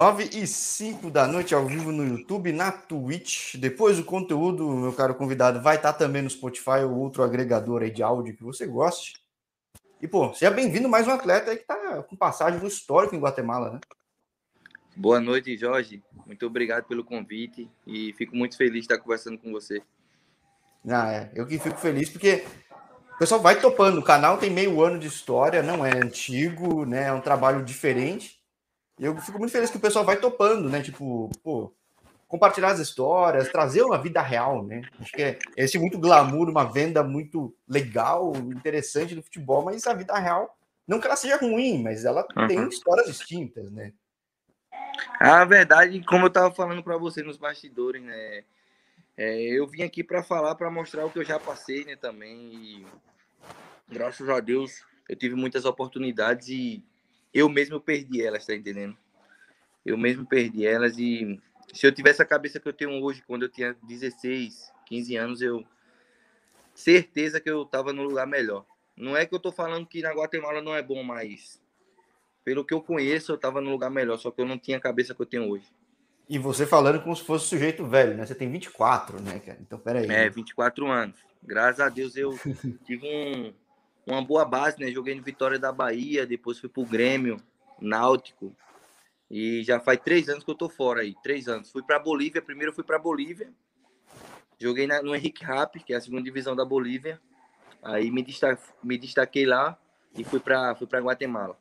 9 e 5 da noite ao vivo no YouTube, na Twitch. Depois o conteúdo, meu caro convidado, vai estar também no Spotify ou outro agregador aí de áudio que você goste. E, pô, seja bem-vindo mais um atleta aí que tá com passagem no histórico em Guatemala, né? Boa noite, Jorge. Muito obrigado pelo convite e fico muito feliz de estar conversando com você. Ah, é. Eu que fico feliz porque o pessoal vai topando. O canal tem meio ano de história, não é antigo, né? É um trabalho diferente eu fico muito feliz que o pessoal vai topando, né? Tipo, pô, compartilhar as histórias, trazer uma vida real, né? Acho que é esse muito glamour, uma venda muito legal, interessante do futebol, mas a vida real, não que ela seja ruim, mas ela uhum. tem histórias distintas, né? A verdade, como eu estava falando para você nos bastidores, né? É, eu vim aqui para falar, para mostrar o que eu já passei, né? Também. E, graças a Deus, eu tive muitas oportunidades e eu mesmo perdi elas, tá entendendo? Eu mesmo perdi elas e se eu tivesse a cabeça que eu tenho hoje, quando eu tinha 16, 15 anos, eu certeza que eu tava no lugar melhor. Não é que eu tô falando que na Guatemala não é bom, mas pelo que eu conheço, eu tava no lugar melhor, só que eu não tinha a cabeça que eu tenho hoje. E você falando como se fosse sujeito velho, né? Você tem 24, né, cara? Então, peraí. É, 24 anos. Graças a Deus eu tive um, uma boa base, né? Joguei no Vitória da Bahia, depois fui pro Grêmio, Náutico. E já faz três anos que eu tô fora aí, três anos. Fui para Bolívia, primeiro fui para Bolívia. Joguei na, no Henrique Rap, que é a segunda divisão da Bolívia. Aí me, destaque, me destaquei lá e fui para fui para Guatemala.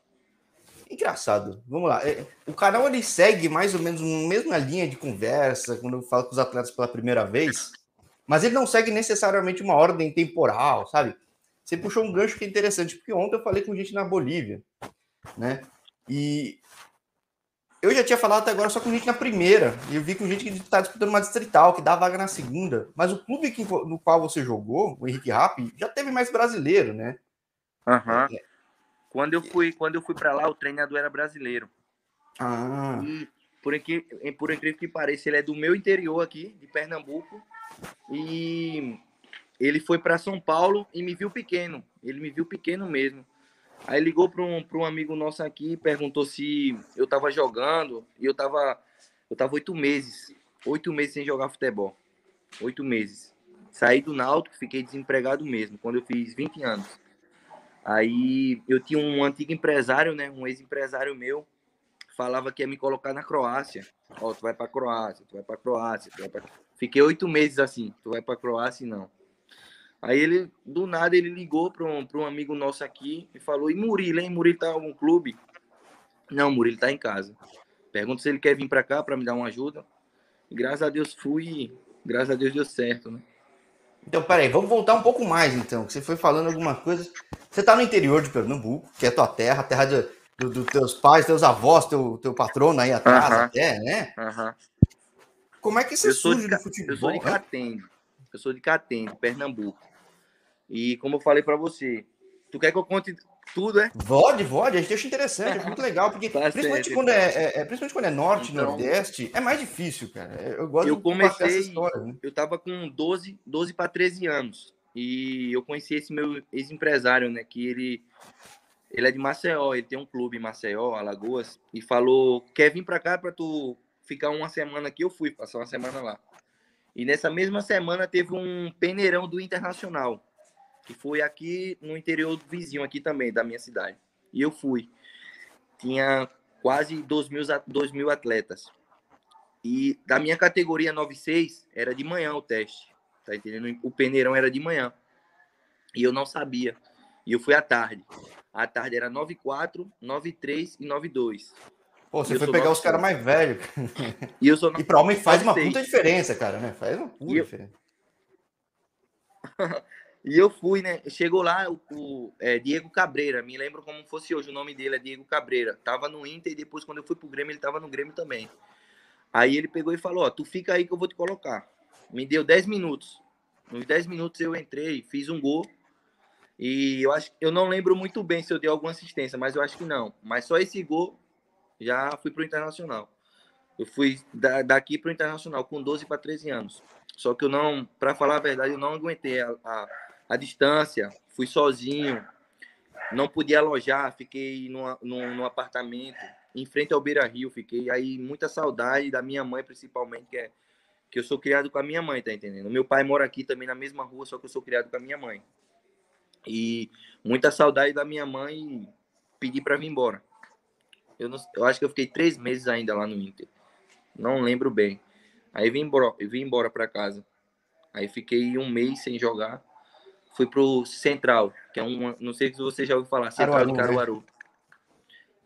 Engraçado. Vamos lá. É, o canal ele segue mais ou menos a mesma linha de conversa quando eu falo com os atletas pela primeira vez, mas ele não segue necessariamente uma ordem temporal, sabe? Você puxou um gancho que é interessante, porque ontem eu falei com gente na Bolívia, né? E eu já tinha falado até agora só com gente na primeira, e eu vi com gente que está disputando uma distrital, que dá vaga na segunda. Mas o clube que, no qual você jogou, o Henrique Rapp, já teve mais brasileiro, né? Aham. Uhum. Quando eu fui, quando eu fui para lá, o treinador era brasileiro. Ah. E por incrível, por incrível que pareça, ele é do meu interior aqui, de Pernambuco. E ele foi para São Paulo e me viu pequeno. Ele me viu pequeno mesmo. Aí ligou para um, um amigo nosso aqui, perguntou se eu estava jogando. E eu estava eu tava oito meses. Oito meses sem jogar futebol. Oito meses. Saí do Náutico, fiquei desempregado mesmo, quando eu fiz 20 anos. Aí eu tinha um antigo empresário, né? Um ex-empresário meu, falava que ia me colocar na Croácia. Ó, oh, tu vai pra Croácia, tu vai pra Croácia, tu vai pra... Fiquei oito meses assim, tu vai pra Croácia e não. Aí ele, do nada, ele ligou para um, um amigo nosso aqui e falou: E Murilo, hein? Murilo tá em algum clube? Não, Murilo tá em casa. Pergunta se ele quer vir para cá para me dar uma ajuda. E graças a Deus fui, graças a Deus deu certo, né? Então, peraí, vamos voltar um pouco mais, então. Você foi falando alguma coisa. Você tá no interior de Pernambuco, que é tua terra, terra dos do, do teus pais, teus avós, teu, teu patrono aí atrás, uh -huh. até, né? Uh -huh. Como é que você eu surge de, futebol? Eu sou de Catende. Eu sou de Catende, Pernambuco. E como eu falei para você, tu quer que eu conte tudo, é? Pode, pode, a gente acha interessante, é muito legal, porque tá principalmente, certo, quando é, é, é, principalmente quando é norte, então, nordeste, é mais difícil, cara. Eu gosto eu de comecei, história. Né? Eu tava com 12, 12 para 13 anos. E eu conheci esse meu ex-empresário, né? Que ele, ele é de Maceió, ele tem um clube em Maceió, Alagoas, e falou: quer vir para cá para tu ficar uma semana aqui? Eu fui, passar uma semana lá. E nessa mesma semana teve um peneirão do Internacional que foi aqui no interior do vizinho aqui também, da minha cidade. E eu fui. Tinha quase 2 mil, 2 mil atletas. E da minha categoria 96, era de manhã o teste. Tá entendendo? O peneirão era de manhã. E eu não sabia. E eu fui à tarde. À tarde era 94, 93 e 92. Pô, você foi pegar os caras mais velhos. E eu sou E para homem faz uma puta diferença, cara, né? Faz uma puta eu... diferença. E eu fui, né? Chegou lá o, o é, Diego Cabreira, me lembro como fosse hoje, o nome dele é Diego Cabreira. Tava no Inter e depois, quando eu fui pro Grêmio, ele tava no Grêmio também. Aí ele pegou e falou: Ó, tu fica aí que eu vou te colocar. Me deu 10 minutos. Nos 10 minutos eu entrei, fiz um gol. E eu acho eu não lembro muito bem se eu dei alguma assistência, mas eu acho que não. Mas só esse gol já fui pro Internacional. Eu fui da, daqui pro Internacional com 12 para 13 anos. Só que eu não, para falar a verdade, eu não aguentei a, a a distância, fui sozinho, não podia alojar, fiquei no, no apartamento. em frente ao Beira Rio, fiquei aí muita saudade da minha mãe, principalmente, que é que eu sou criado com a minha mãe, tá entendendo? Meu pai mora aqui também na mesma rua, só que eu sou criado com a minha mãe. E muita saudade da minha mãe pedi para vir embora. Eu, não, eu acho que eu fiquei três meses ainda lá no Inter. Não lembro bem. Aí vim embora, vim embora para casa. Aí fiquei um mês sem jogar. Fui pro Central, que é um, não sei se você já ouviu falar, Central Caruaru, de? Caruaru. Né?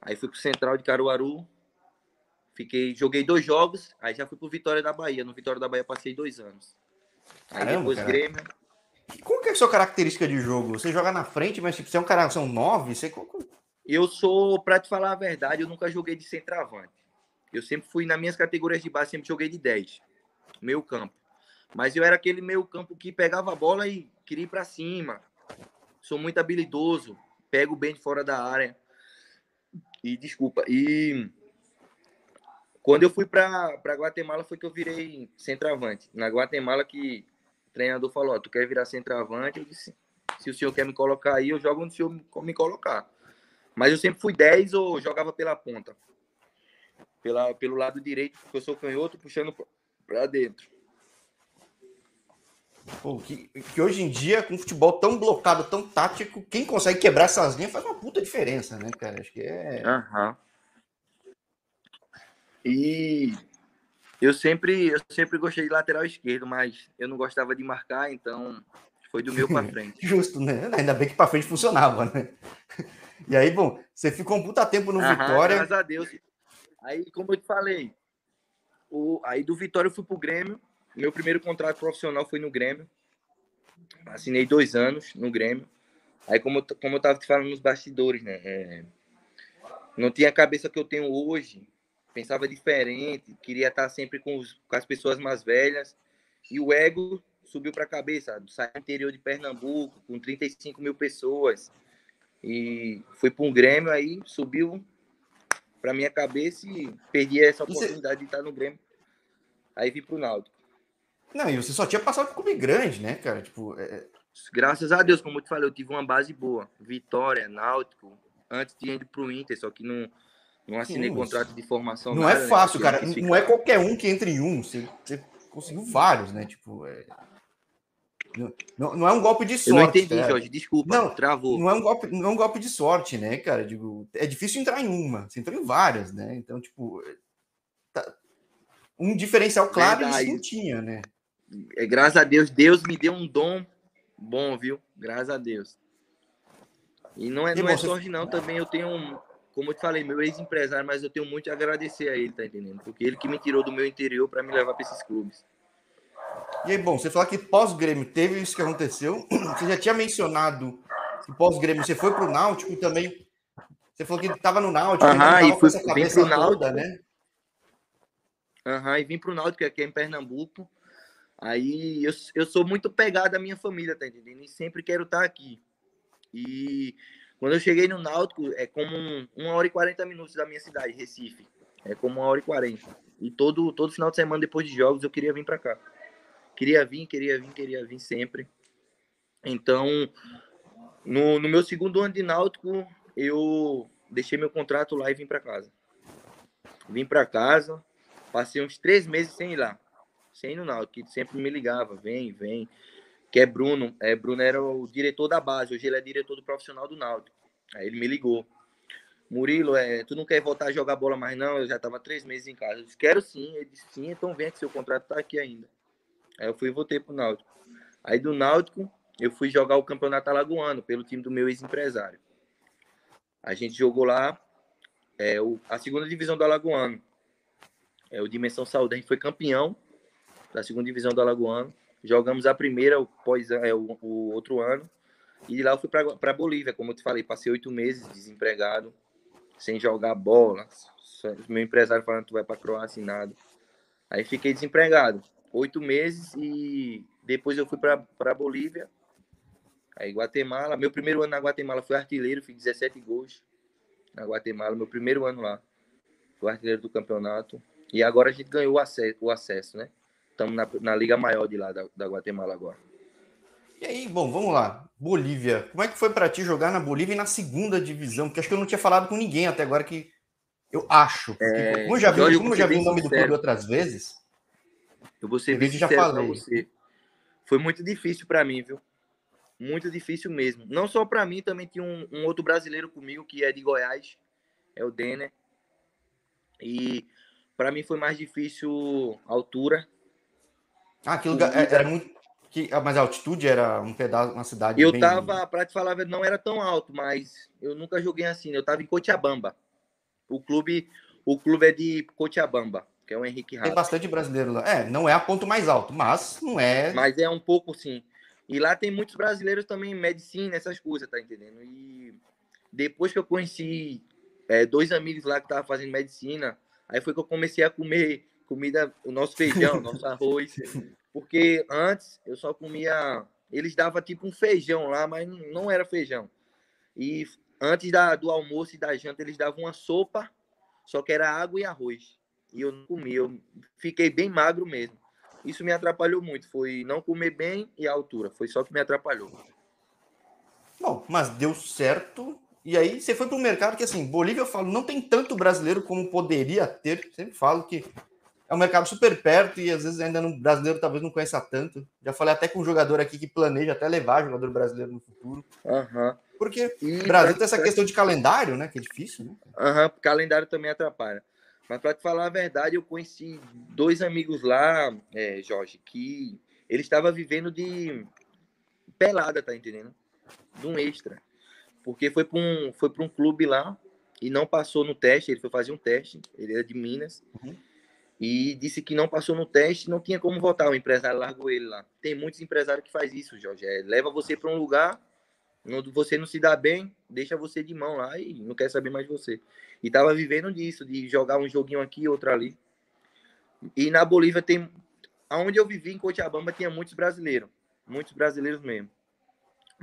Aí fui pro Central de Caruaru. Fiquei, joguei dois jogos, aí já fui pro Vitória da Bahia. No Vitória da Bahia passei dois anos. Aí Caramba, depois cara. Grêmio. Qual que é a sua característica de jogo? Você joga na frente, mas tipo, você é um cara, são nove? Você... Eu sou, para te falar a verdade, eu nunca joguei de centroavante. Eu sempre fui, nas minhas categorias de base, sempre joguei de 10. Meio campo. Mas eu era aquele meio campo que pegava a bola e queria ir para cima. Sou muito habilidoso. Pego bem de fora da área. E desculpa. E quando eu fui para Guatemala foi que eu virei centroavante. Na Guatemala que o treinador falou, tu quer virar centroavante? Eu disse, se o senhor quer me colocar aí, eu jogo onde o senhor me colocar. Mas eu sempre fui 10 ou jogava pela ponta. Pela, pelo lado direito, porque eu sou canhoto, puxando para dentro. Pô, que, que, hoje em dia, com futebol tão blocado, tão tático, quem consegue quebrar essas linhas faz uma puta diferença, né, cara? Acho que é. Uhum. E eu sempre, eu sempre gostei de lateral esquerdo, mas eu não gostava de marcar, então foi do meu para frente. Justo, né? Ainda bem que para frente funcionava, né? E aí, bom, você ficou um puta tempo no Aham, Vitória. Graças a Deus. Aí, como eu te falei, o, aí do Vitória eu fui pro Grêmio. Meu primeiro contrato profissional foi no Grêmio. Assinei dois anos no Grêmio. Aí, como eu, como eu tava te falando nos bastidores, né? É, não tinha a cabeça que eu tenho hoje. Pensava diferente. Queria estar sempre com, os, com as pessoas mais velhas. E o ego subiu para a cabeça. Saí do interior de Pernambuco, com 35 mil pessoas e fui para um Grêmio, aí subiu para minha cabeça e perdi essa oportunidade de estar no Grêmio. Aí vim para o Náutico. Não, e você só tinha passado por clube grande, né, cara? Tipo, é, é... Graças a Deus, como eu te falei, eu tive uma base boa. Vitória, Náutico, antes de ir para o Inter, só que não, não assinei Sim, contrato de formação. Não é nada, é fácil, né? cara. Não é qualquer um que entre em um. Você, você conseguiu vários, né? Tipo, é... Não, não é um golpe de sorte. Eu não entendi, cara. Jorge. Desculpa, não, travou. Não é, um golpe, não é um golpe de sorte, né, cara? Digo, é difícil entrar em uma. Você entrou em várias, né? Então, tipo, tá... um diferencial claro Verdade. isso não tinha, né? É, graças a Deus, Deus me deu um dom bom, viu? Graças a Deus. E não é, e não é sorte, não. Também eu tenho um, como eu te falei, meu ex-empresário, mas eu tenho muito a agradecer a ele, tá entendendo? Porque ele que me tirou do meu interior para me levar para esses clubes. E aí, bom, você falou que pós-Grêmio teve isso que aconteceu. Você já tinha mencionado que pós-Grêmio você foi para o Náutico também. Você falou que estava no Náutico. Aham, e fui, vim para o Náutico. né? Aham, e vim para o Náutico, aqui é em Pernambuco. Aí eu, eu sou muito pegado à minha família, tá entendendo? E sempre quero estar aqui. E quando eu cheguei no Náutico, é como um, uma hora e 40 minutos da minha cidade, Recife. É como uma hora e 40. E todo, todo final de semana, depois de jogos, eu queria vir para cá. Queria vir, queria vir, queria vir sempre. Então, no, no meu segundo ano de Náutico, eu deixei meu contrato lá e vim para casa. Vim para casa, passei uns três meses sem ir lá, sem no Náutico, que sempre me ligava, vem, vem. Que é Bruno, é, Bruno era o diretor da base, hoje ele é diretor do profissional do Náutico. Aí ele me ligou. Murilo, é, tu não quer voltar a jogar bola mais não? Eu já estava três meses em casa. Eu disse, quero sim. Ele disse, sim, então vem que seu contrato está aqui ainda. Aí eu fui e voltei pro Náutico. Aí do Náutico, eu fui jogar o campeonato alagoano pelo time do meu ex-empresário. A gente jogou lá é, o, a segunda divisão do Alagoano. É, o Dimensão Saúde. A gente foi campeão da segunda divisão do Alagoano. Jogamos a primeira, o, pós, é, o, o outro ano. E de lá eu fui para Bolívia, como eu te falei. Passei oito meses desempregado, sem jogar bola. Meu empresário falando que tu vai para Croácia e nada. Aí fiquei desempregado oito meses e depois eu fui para Bolívia, aí Guatemala. Meu primeiro ano na Guatemala foi artilheiro, fiz 17 gols na Guatemala, meu primeiro ano lá. Fui artilheiro do campeonato. E agora a gente ganhou o acesso, o acesso né? Estamos na, na Liga Maior de lá, da, da Guatemala agora. E aí, bom, vamos lá. Bolívia. Como é que foi para ti jogar na Bolívia e na segunda divisão? Porque acho que eu não tinha falado com ninguém até agora que Eu acho. É, como eu já vi, Jorge, como eu já vi o nome sincero. do clube outras vezes. Eu vou ser bem já falei. você. Foi muito difícil para mim, viu? Muito difícil mesmo. Não só para mim, também tinha um, um, outro brasileiro comigo que é de Goiás, é o Denner. E para mim foi mais difícil a altura. Ah, aquilo era muito. Que, ah, mas a altitude era um pedaço, uma cidade. Eu bem... tava, para te falar, não era tão alto, mas eu nunca joguei assim. Né? Eu tava em Cochabamba. O clube, o clube é de Cochabamba, que é o Henrique Rato. Tem bastante brasileiro lá. É, não é a ponto mais alto, mas não é. Mas é um pouco sim. E lá tem muitos brasileiros também em medicina, essas coisas, tá entendendo? E depois que eu conheci é, dois amigos lá que estavam fazendo medicina, aí foi que eu comecei a comer comida, o nosso feijão, nosso arroz. Porque antes eu só comia. Eles davam tipo um feijão lá, mas não era feijão. E antes da, do almoço e da janta, eles davam uma sopa, só que era água e arroz. E eu não comia, eu fiquei bem magro mesmo. Isso me atrapalhou muito. Foi não comer bem e a altura. Foi só que me atrapalhou. Bom, mas deu certo. E aí você foi para o mercado que, assim, Bolívia, eu falo, não tem tanto brasileiro como poderia ter. Sempre falo que é um mercado super perto e às vezes ainda no brasileiro talvez não conheça tanto. Já falei até com um jogador aqui que planeja até levar jogador brasileiro no futuro. Uhum. Porque o Brasil tem essa questão de calendário, né? Que é difícil, né? Aham, uhum, calendário também atrapalha. Mas para te falar a verdade, eu conheci dois amigos lá, é, Jorge, que ele estava vivendo de pelada, tá entendendo? De um extra. Porque foi para um, foi um clube lá e não passou no teste, ele foi fazer um teste, ele era de Minas. Uhum e disse que não passou no teste, não tinha como votar. O empresário largou ele lá. Tem muitos empresários que faz isso, Jorge. É, leva você para um lugar, onde você não se dá bem, deixa você de mão lá e não quer saber mais de você. E tava vivendo disso, de jogar um joguinho aqui, outro ali. E na Bolívia tem, aonde eu vivi em Cochabamba tinha muitos brasileiros, muitos brasileiros mesmo.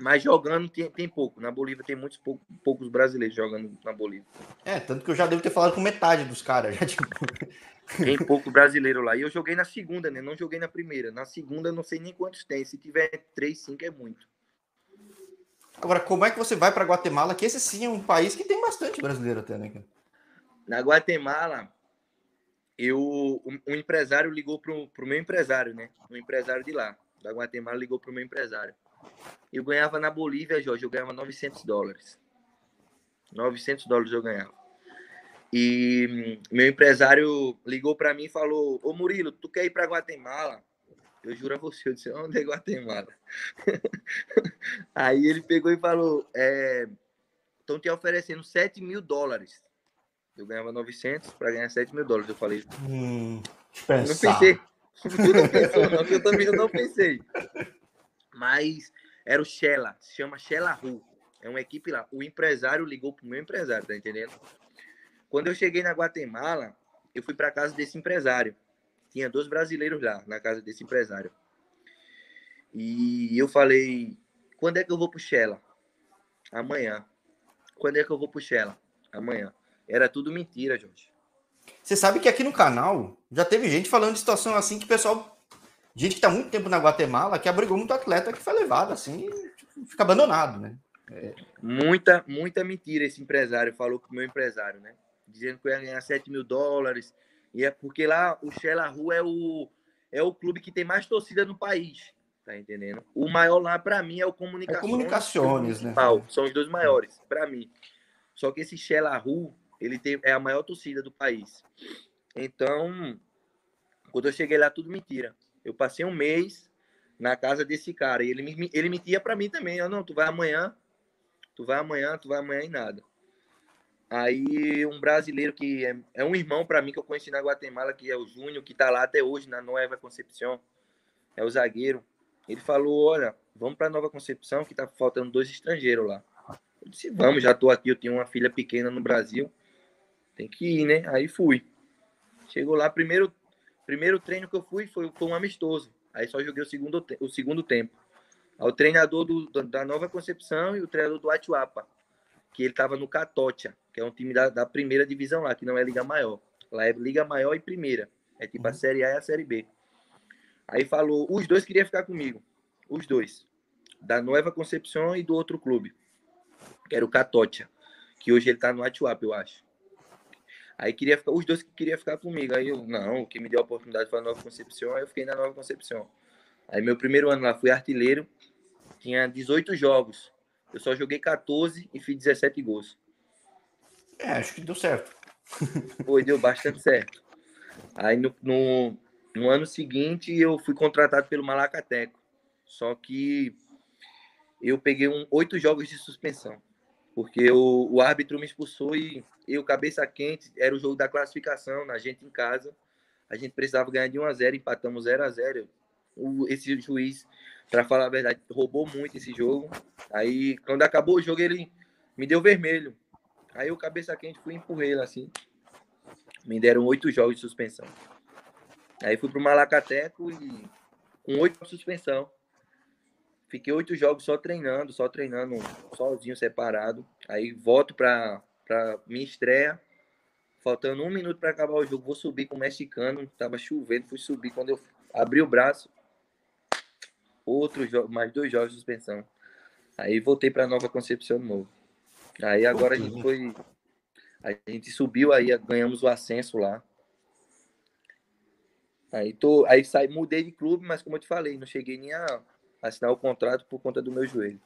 Mas jogando tem, tem pouco. Na Bolívia tem muitos poucos, poucos brasileiros jogando na Bolívia. É, tanto que eu já devo ter falado com metade dos caras. Já, tipo... Tem pouco brasileiro lá. E eu joguei na segunda, né? Não joguei na primeira. Na segunda, não sei nem quantos tem. Se tiver três, cinco é muito. Agora, como é que você vai para Guatemala? Que esse sim é um país que tem bastante brasileiro até, né? Na Guatemala, eu, um, um empresário ligou pro, pro meu empresário, né? Um empresário de lá, da Guatemala, ligou pro meu empresário. Eu ganhava na Bolívia, Jorge, eu ganhava 900 dólares. 900 dólares eu ganhava. E hum, meu empresário ligou para mim e falou: Ô Murilo, tu quer ir para Guatemala? Eu juro a você, eu disse: onde é Guatemala? Aí ele pegou e falou: estão é, te oferecendo 7 mil dólares. Eu ganhava 900 para ganhar 7 mil dólares. Eu falei: hum, não pensei. Não pensou, não, eu também não pensei. Mas era o Shella, se chama Shella Ru. É uma equipe lá. O empresário ligou pro meu empresário, tá entendendo? Quando eu cheguei na Guatemala, eu fui para casa desse empresário. Tinha dois brasileiros lá, na casa desse empresário. E eu falei: quando é que eu vou pro Shella? Amanhã. Quando é que eu vou pro Shella? Amanhã. Era tudo mentira, Jorge. Você sabe que aqui no canal já teve gente falando de situação assim que o pessoal. Gente que tá muito tempo na Guatemala, que abrigou muito atleta que foi levado assim, tipo, fica abandonado, né? É. Muita, muita mentira esse empresário falou com o meu empresário, né? dizendo que eu ia ganhar 7 mil dólares. E é porque lá o Xelahu é o, é o clube que tem mais torcida no país. Tá entendendo? O maior lá, para mim, é o Comunicações. É comunicações, né? São os dois maiores, para mim. Só que esse Xelahu, ele tem, é a maior torcida do país. Então, quando eu cheguei lá, tudo mentira. Eu passei um mês na casa desse cara. E ele, ele mentia para mim também. Eu, não, tu vai amanhã, tu vai amanhã, tu vai amanhã e nada. Aí um brasileiro que é, é um irmão para mim que eu conheci na Guatemala, que é o Júnior, que está lá até hoje na Nova Concepção, é o zagueiro. Ele falou: Olha, vamos para Nova Concepção, que tá faltando dois estrangeiros lá. Eu disse: Vamos, já tô aqui. Eu tenho uma filha pequena no Brasil, tem que ir, né? Aí fui. Chegou lá, primeiro, primeiro treino que eu fui foi, foi um amistoso. Aí só joguei o segundo, o segundo tempo. O treinador do, da Nova Concepção e o treinador do Atiuapa que ele estava no Catocha, que é um time da, da, primeira divisão lá, que não é Liga Maior. Lá é Liga Maior e Primeira. É tipo a uhum. Série A e a Série B. Aí falou, os dois queriam ficar comigo. Os dois. Da Nova Concepção e do outro clube. Que era o Catocha. Que hoje ele tá no WhatsApp, eu acho. Aí queria ficar, os dois que queriam ficar comigo. Aí eu, não, o que me deu a oportunidade foi a Nova Concepção, aí eu fiquei na Nova Concepção. Aí meu primeiro ano lá fui artilheiro, tinha 18 jogos. Eu só joguei 14 e fiz 17 gols. É, acho que deu certo. Foi, deu bastante certo. Aí no, no, no ano seguinte eu fui contratado pelo Malacateco. Só que eu peguei um, oito jogos de suspensão. Porque o, o árbitro me expulsou e eu, cabeça quente, era o jogo da classificação, na gente em casa. A gente precisava ganhar de 1 a 0 empatamos 0 a 0 o, Esse juiz, para falar a verdade, roubou muito esse jogo. Aí, quando acabou o jogo, ele me deu vermelho. Aí eu, cabeça quente, fui empurrei ele assim. Me deram oito jogos de suspensão. Aí fui pro Malacateco e com oito de suspensão. Fiquei oito jogos só treinando, só treinando sozinho, separado. Aí volto para minha estreia. Faltando um minuto para acabar o jogo, vou subir com o mexicano. Tava chovendo, fui subir. Quando eu abri o braço, outro jogo, mais dois jogos de suspensão. Aí voltei para Nova Concepção de novo. Aí agora a gente foi. A gente subiu aí, ganhamos o ascenso lá. Aí, tô, aí saí, mudei de clube, mas como eu te falei, não cheguei nem a assinar o contrato por conta do meu joelho.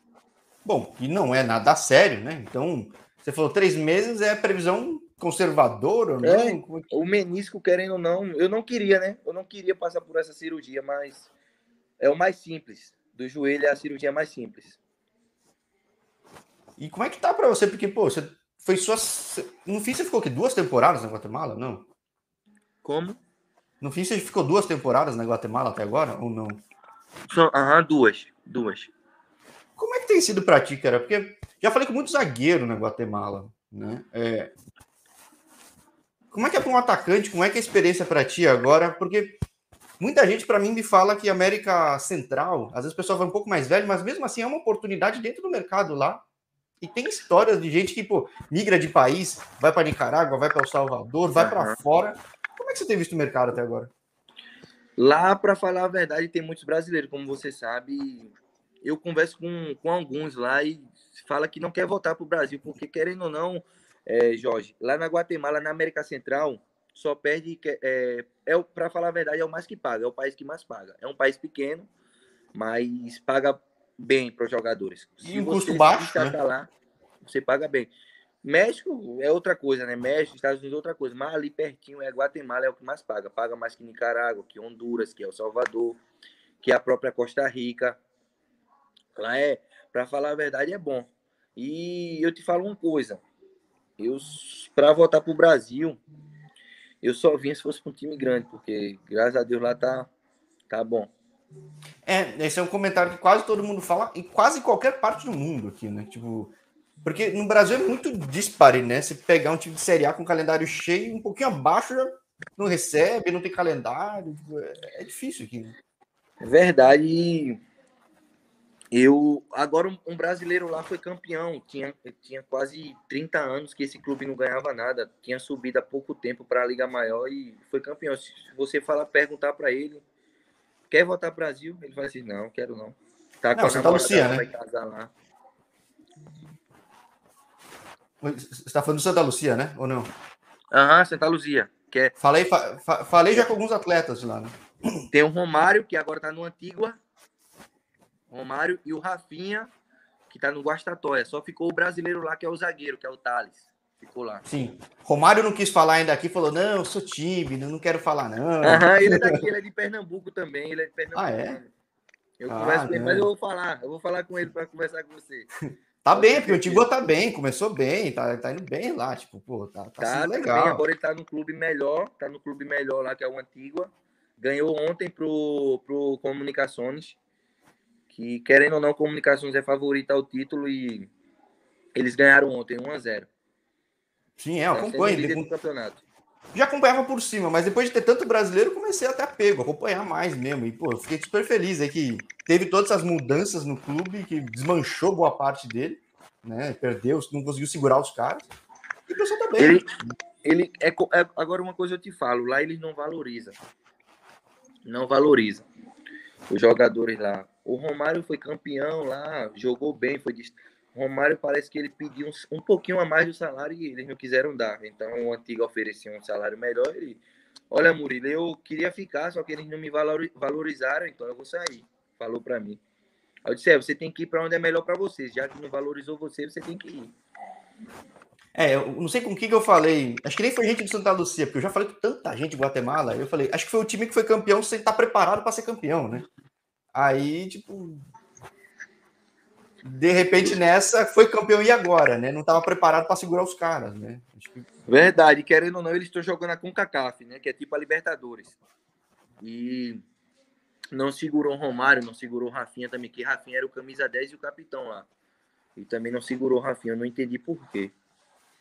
Bom, e não é nada sério, né? Então, você falou três meses é previsão conservadora, não? É, o menisco, querendo ou não, eu não queria, né? Eu não queria passar por essa cirurgia, mas é o mais simples. Do joelho é a cirurgia mais simples. E como é que tá para você? Porque, pô, você foi só. No fim, você ficou aqui duas temporadas na Guatemala, não? Como? No fim, você ficou duas temporadas na Guatemala até agora, ou não? Aham, uhum, duas. Duas. Como é que tem sido pra ti, cara? Porque já falei com muito zagueiro na Guatemala, né? É... Como é que é para um atacante? Como é que é a experiência para ti agora? Porque muita gente, para mim, me fala que América Central, às vezes o pessoal vai um pouco mais velho, mas mesmo assim é uma oportunidade dentro do mercado lá. E tem histórias de gente que, pô, migra de país, vai para Nicarágua, vai para El Salvador, vai para fora. Como é que você tem visto o mercado até agora? Lá, para falar a verdade, tem muitos brasileiros, como você sabe. Eu converso com, com alguns lá e fala que não quer voltar para o Brasil, porque querendo ou não, é, Jorge, lá na Guatemala, na América Central, só perde. É, é para falar a verdade, é o mais que paga, é o país que mais paga. É um país pequeno, mas paga bem para os jogadores. E um custo baixo. Né? Lá, você paga bem. México é outra coisa, né? México, Estados Unidos é outra coisa. Mas ali pertinho é Guatemala, é o que mais paga. Paga mais que Nicarágua, que Honduras, que El Salvador, que a própria Costa Rica. Lá é, para falar a verdade, é bom. E eu te falo uma coisa. Eu, para voltar para o Brasil, eu só vim se fosse para um time grande, porque graças a Deus lá tá, tá bom. É, esse é um comentário que quase todo mundo fala em quase qualquer parte do mundo aqui, né? Tipo, porque no Brasil é muito dispare, né? Se pegar um time de Série A com calendário cheio, um pouquinho abaixo já não recebe, não tem calendário. É, é difícil aqui. Né? É verdade. Eu agora um brasileiro lá foi campeão, tinha, tinha quase 30 anos que esse clube não ganhava nada, tinha subido há pouco tempo para a Liga Maior e foi campeão. Se você falar, perguntar para ele, quer o Brasil? Ele vai dizer, não, quero não. Tá não, Santa Lucia, né? Vai casar lá. Você está falando do Santa Lucia, né? Ou não? Aham, uhum, Santa Lucia. Que é... falei, fa falei já com alguns atletas lá, né? Tem o Romário, que agora está no Antigua. Romário e o Rafinha, que está no Guastatoia. Só ficou o brasileiro lá, que é o zagueiro, que é o Thales. Ficou lá. Sim. Romário não quis falar ainda aqui, falou: não, eu sou tímido, não quero falar, não. Aham, ele é daqui, ele é de Pernambuco também. Ele é de Pernambuco. Ah, é? Eu ah, converso com ele, mas eu vou falar, eu vou falar com ele para conversar com você. Tá bem, porque o Tigua tá bem, começou bem, tá, tá indo bem lá, tipo, pô, tá, tá, tá legal. Bem, agora ele tá no clube melhor, tá no clube melhor lá, que é o Antigua. Ganhou ontem pro, pro Comunicações, que querendo ou não, Comunicações é favorita ao título e eles ganharam ontem 1 a 0 Sim, é, tá acompanho. Tá campeonato já acompanhava por cima, mas depois de ter tanto brasileiro, comecei até a pego, acompanhar mais mesmo. E, pô, fiquei super feliz aí que teve todas essas mudanças no clube, que desmanchou boa parte dele, né? Perdeu, não conseguiu segurar os caras. E o pessoal tá bem. Ele, ele é, é, agora uma coisa eu te falo, lá eles não valorizam. Não valorizam. Os jogadores lá. O Romário foi campeão lá, jogou bem, foi Romário parece que ele pediu um, um pouquinho a mais do salário e eles não quiseram dar. Então o antigo oferecia um salário melhor e olha, Murilo, eu queria ficar, só que eles não me valorizaram, então eu vou sair. Falou para mim. Aí eu disse, é, você tem que ir para onde é melhor para você. Já que não valorizou você, você tem que ir. É, eu não sei com quem que eu falei. Acho que nem foi gente de Santa Lucia, porque eu já falei com tanta gente de Guatemala. Eu falei, acho que foi o time que foi campeão sem estar preparado para ser campeão, né? Aí, tipo, de repente nessa foi campeão e agora, né? Não estava preparado para segurar os caras, né? Que... Verdade, querendo ou não, eles estão jogando a CONCACAF, né? Que é tipo a Libertadores. E não segurou o Romário, não segurou o Rafinha também, que Rafinha era o camisa 10 e o capitão lá. E também não segurou o Rafinha, eu não entendi por quê.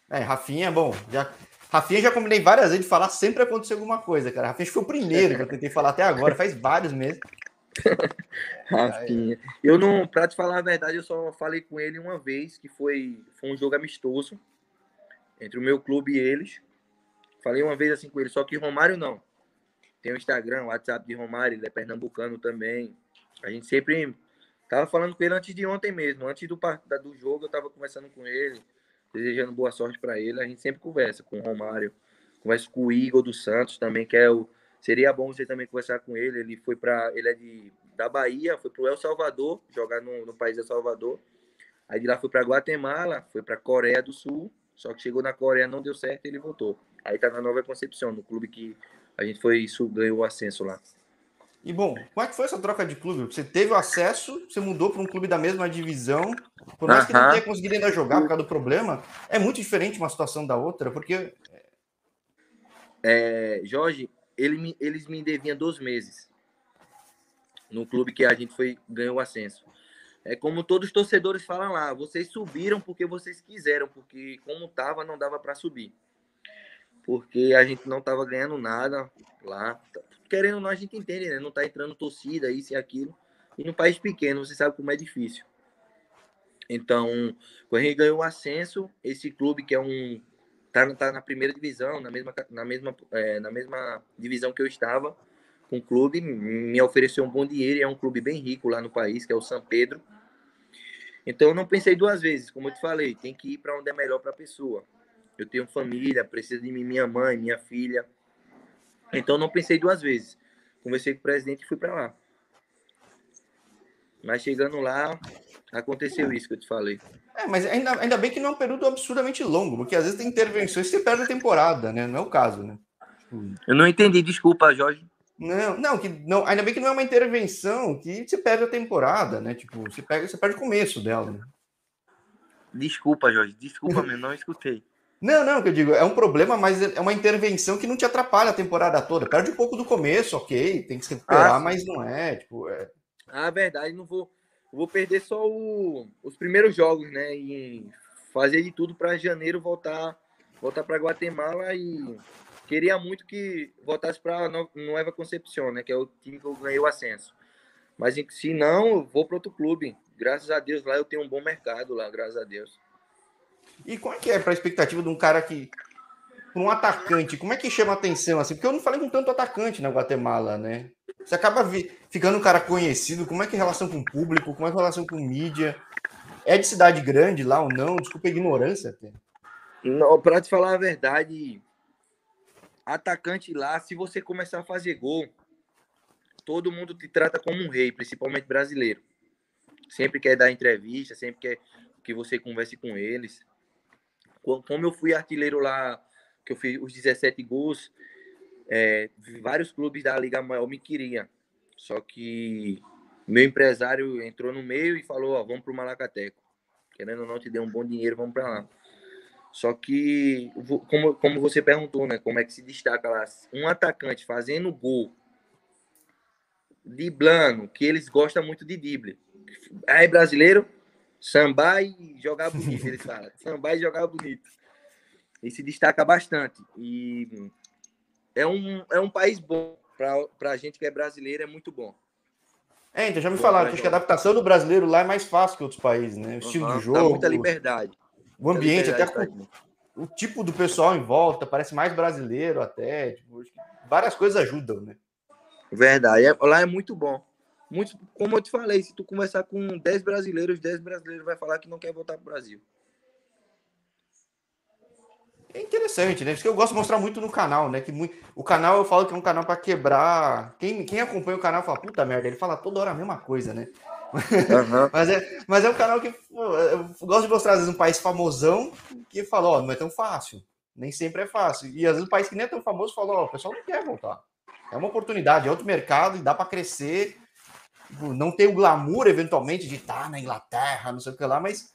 É, Rafinha, bom, já. Rafinha já combinei várias vezes de falar, sempre aconteceu alguma coisa, cara. Rafinha foi o primeiro que eu tentei falar até agora, faz vários meses. Rafinha. Eu não, pra te falar a verdade, eu só falei com ele uma vez, que foi, foi um jogo amistoso entre o meu clube e eles. Falei uma vez assim com ele, só que Romário não. Tem o Instagram, o WhatsApp de Romário, ele é pernambucano também. A gente sempre tava falando com ele antes de ontem mesmo, antes do, do jogo, eu tava conversando com ele desejando boa sorte para ele. A gente sempre conversa com o Romário, conversa com o Igor dos Santos também, que é o. Seria bom você também conversar com ele. Ele foi para. Ele é de, da Bahia, foi para o El Salvador, jogar no, no país El Salvador. Aí de lá foi para Guatemala, foi para Coreia do Sul. Só que chegou na Coreia, não deu certo e ele voltou. Aí tá na Nova Concepção, no clube que a gente foi isso, ganhou o ascenso lá. E bom, como é que foi essa troca de clube? Você teve o acesso, você mudou para um clube da mesma divisão, por mais uh -huh. que não tenha conseguido ainda jogar por causa do problema, é muito diferente uma situação da outra, porque. É, Jorge, ele, eles me deviam dois meses no clube que a gente foi ganhou o ascenso. É como todos os torcedores falam lá, vocês subiram porque vocês quiseram, porque como tava não dava para subir. Porque a gente não tava ganhando nada lá, querendo ou não, a gente entende, né? Não tá entrando torcida, isso e aquilo. E no país pequeno, você sabe como é difícil. Então, quando a gente ganhou o ascenso, esse clube que é um. Tá, tá na primeira divisão, na mesma, na, mesma, é, na mesma divisão que eu estava, com o clube, me ofereceu um bom dinheiro, é um clube bem rico lá no país, que é o São Pedro. Então eu não pensei duas vezes, como eu te falei, tem que ir para onde é melhor para a pessoa. Eu tenho família, preciso de mim, minha mãe, minha filha. Então não pensei duas vezes. Conversei com o presidente e fui para lá. Mas chegando lá, aconteceu isso que eu te falei. É, mas ainda, ainda bem que não é um período absurdamente longo, porque às vezes tem intervenções que você perde a temporada, né? Não é o caso, né? Eu não entendi, desculpa, Jorge. Não, não, que não, ainda bem que não é uma intervenção que você perde a temporada, né? Tipo, você pega, você perde o começo dela. Né? Desculpa, Jorge, desculpa, eu não escutei. Não, não, que eu digo, é um problema, mas é uma intervenção que não te atrapalha a temporada toda. Perde um pouco do começo, ok, tem que se recuperar, ah, mas não é, tipo, é... Ah, verdade, não vou, vou perder só o, os primeiros jogos, né, e fazer de tudo para janeiro voltar, voltar para Guatemala e queria muito que voltasse para Nova Concepción, né, que é o time que eu ganhei o ascenso. Mas se não, eu vou para outro clube. Graças a Deus lá eu tenho um bom mercado lá, graças a Deus. E como é que é para a expectativa de um cara que. Um atacante, como é que chama atenção assim? Porque eu não falei com tanto atacante na Guatemala, né? Você acaba ficando um cara conhecido, como é que é relação com o público, como é que é relação com mídia? É de cidade grande lá ou não? Desculpa a ignorância até. Não, para te falar a verdade, atacante lá, se você começar a fazer gol, todo mundo te trata como um rei, principalmente brasileiro. Sempre quer dar entrevista, sempre quer que você converse com eles como eu fui artilheiro lá, que eu fiz os 17 gols, é, vários clubes da Liga Maior me queriam. Só que meu empresário entrou no meio e falou: ó, vamos para o Malacateco. Querendo ou não, te deu um bom dinheiro, vamos para lá. Só que, como, como você perguntou, né? Como é que se destaca lá? Um atacante fazendo gol, driblando, que eles gostam muito de drible. Aí, brasileiro, Sambar e jogar bonito, eles falam. Sambar e jogar bonito. E se destaca bastante. E é um, é um país bom. Para a gente que é brasileiro, é muito bom. É, então já me falaram que, que a adaptação do brasileiro lá é mais fácil que outros países, né? O estilo uhum, de jogo. Dá muita liberdade. O ambiente, até com, o tipo do pessoal em volta, parece mais brasileiro até. Tipo, várias coisas ajudam, né? Verdade. É, lá é muito bom. Muitos, como eu te falei, se tu conversar com 10 brasileiros, 10 brasileiros vai falar que não quer voltar pro Brasil. É interessante, né? Isso que eu gosto de mostrar muito no canal, né? Que muito... O canal eu falo que é um canal para quebrar. Quem, quem acompanha o canal fala, puta merda, ele fala toda hora a mesma coisa, né? Uhum. mas, é, mas é um canal que pô, eu gosto de mostrar, às vezes, um país famosão que fala, ó, oh, não é tão fácil. Nem sempre é fácil. E às vezes um país que nem é tão famoso fala, ó, oh, o pessoal não quer voltar. É uma oportunidade, é outro mercado e dá para crescer. Tipo, não tem o glamour, eventualmente, de estar na Inglaterra, não sei o que lá, mas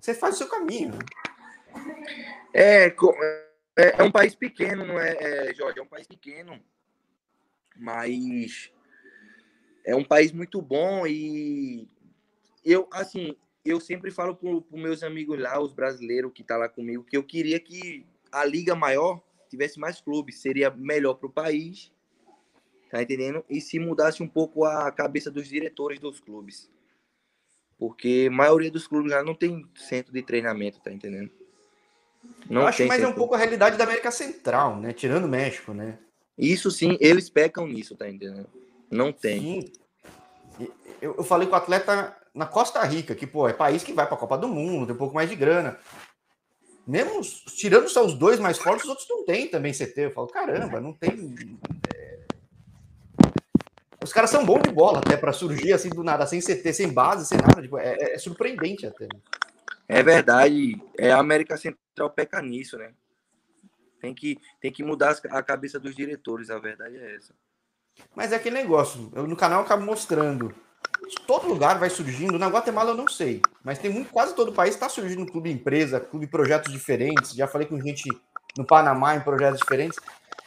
você faz o seu caminho. Né? É, é, é, um país pequeno, não é, é, Jorge? É um país pequeno, mas é um país muito bom e eu, assim, eu sempre falo para os meus amigos lá, os brasileiros que tá lá comigo, que eu queria que a liga maior tivesse mais clubes, seria melhor para o país, tá entendendo? E se mudasse um pouco a cabeça dos diretores dos clubes. Porque a maioria dos clubes lá não tem centro de treinamento, tá entendendo? Não Eu acho mais é um pouco a realidade da América Central, né? Tirando o México, né? Isso sim, eles pecam nisso, tá entendendo? Não tem. Sim. Eu, eu falei com o atleta na Costa Rica, que, pô, é país que vai para a Copa do Mundo, tem um pouco mais de grana. Mesmo tirando só os dois mais fortes, os outros não tem também CT. Eu falo, caramba, não tem. É... Os caras são bons de bola até para surgir assim do nada, sem CT, sem base, sem nada. Tipo, é, é surpreendente até. Né? É verdade. É a América Central peca nisso, né? Tem que, tem que mudar a cabeça dos diretores, a verdade é essa. Mas é aquele negócio, eu no canal eu acabo mostrando. Todo lugar vai surgindo, na Guatemala eu não sei, mas tem muito, quase todo o país está surgindo clube empresa, clube projetos diferentes. Já falei com gente no Panamá em projetos diferentes.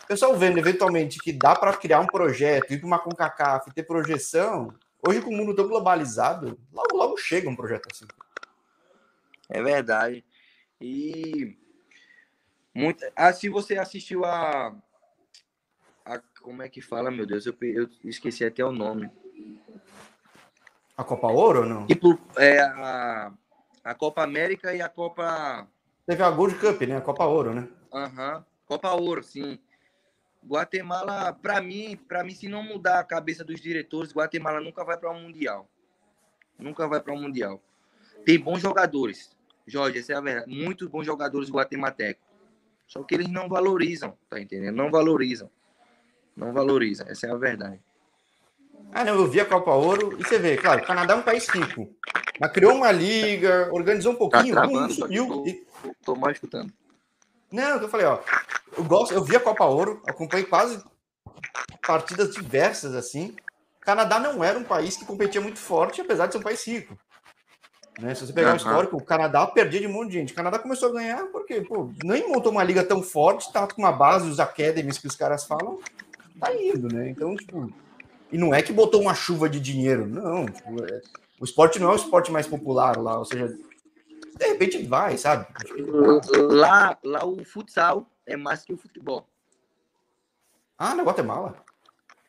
Pessoal vendo eventualmente que dá para criar um projeto, ir para uma CONCACAF, ter projeção. Hoje, com o mundo tão globalizado, logo, logo chega um projeto assim. É verdade. E muito, ah, se você assistiu a, a como é que fala, meu Deus, eu, eu esqueci até o nome. A Copa Ouro ou não? Tipo, é a, a Copa América e a Copa. Teve a Gold Cup, né? A Copa Ouro, né? Aham. Uhum. Copa Ouro, sim. Guatemala, para mim, para mim, se não mudar a cabeça dos diretores, Guatemala nunca vai para um mundial. Nunca vai para um mundial. Tem bons jogadores. Jorge, essa é a verdade. Muitos bons jogadores guatemaltecos. Só que eles não valorizam, tá entendendo? Não valorizam. Não valorizam. Essa é a verdade. Ah, não, eu vi a Copa Ouro e você vê, claro, o Canadá é um país rico. Mas criou uma liga, organizou um pouquinho, tá travando, subiu. Tô, tô mais escutando. Não, eu falei, ó, eu gosto, eu vi a Copa Ouro, acompanhei quase partidas diversas assim. O Canadá não era um país que competia muito forte, apesar de ser um país rico. Né? Se você pegar uhum. o histórico, o Canadá perdia de um monte de gente. O Canadá começou a ganhar porque pô, nem montou uma liga tão forte, tá com uma base, os academies que os caras falam, tá indo, né? Então, tipo, e não é que botou uma chuva de dinheiro, não. Tipo, é, o esporte não é o esporte mais popular lá, ou seja, de repente vai, sabe? Lá, lá o futsal é mais que o futebol. Ah, na Guatemala?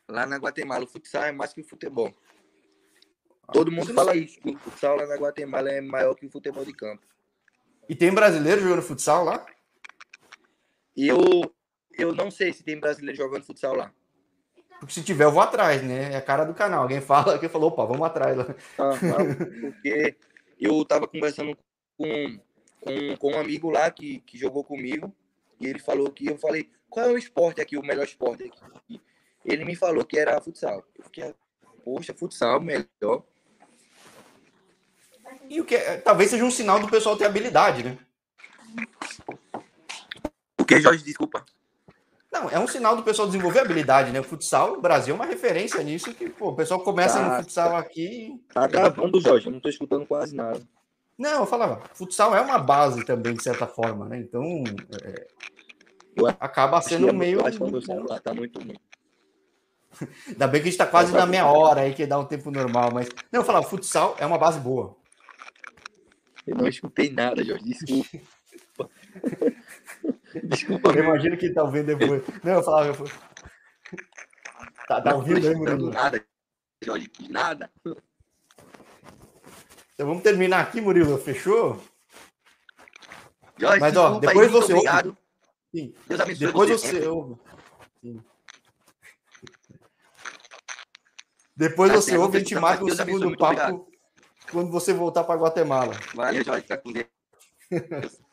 Lá na Guatemala, o futsal é mais que o futebol. Todo mundo fala isso, que o futsal lá na Guatemala é maior que o futebol de campo. E tem brasileiro jogando futsal lá? Eu, eu não sei se tem brasileiro jogando futsal lá. Porque se tiver, eu vou atrás, né? É a cara do canal. Alguém fala que falou, opa, vamos atrás lá. Ah, porque eu tava conversando com, com, com um amigo lá que, que jogou comigo, e ele falou que eu falei, qual é o esporte aqui, o melhor esporte aqui? Ele me falou que era futsal. Eu fiquei, poxa, futsal, melhor. E o que é, talvez seja um sinal do pessoal ter habilidade, né? O que, Jorge? Desculpa. Não, é um sinal do pessoal desenvolver habilidade, né? O futsal, o Brasil é uma referência nisso, que pô, o pessoal começa tá, no futsal tá, aqui. Tá gravando, Jorge, eu não tô escutando quase nada. Não, eu falava, futsal é uma base também, de certa forma, né? Então, é, acaba sendo é meio. Celular tá muito ruim. Ainda bem que a gente tá quase na meia hora aí, que dá um tempo normal, mas. Não, eu falava, futsal é uma base boa. Eu não escutei nada, Jorge. Desculpa. Desculpa. Eu imagino que tá ouvindo depois. Não, eu falava. Eu... Tá, tá ouvindo aí, Murilo? Nada, Jorge. Nada. Então vamos terminar aqui, Murilo. Fechou? Jorge, Mas, ó, depois você obrigado. ouve. Sim. Deus abençoe depois você, você ouve. Sim. Depois tá você ouve e te marca o segundo papo. Quando você voltar para Guatemala. Valeu, Jorge. Fica com Deus.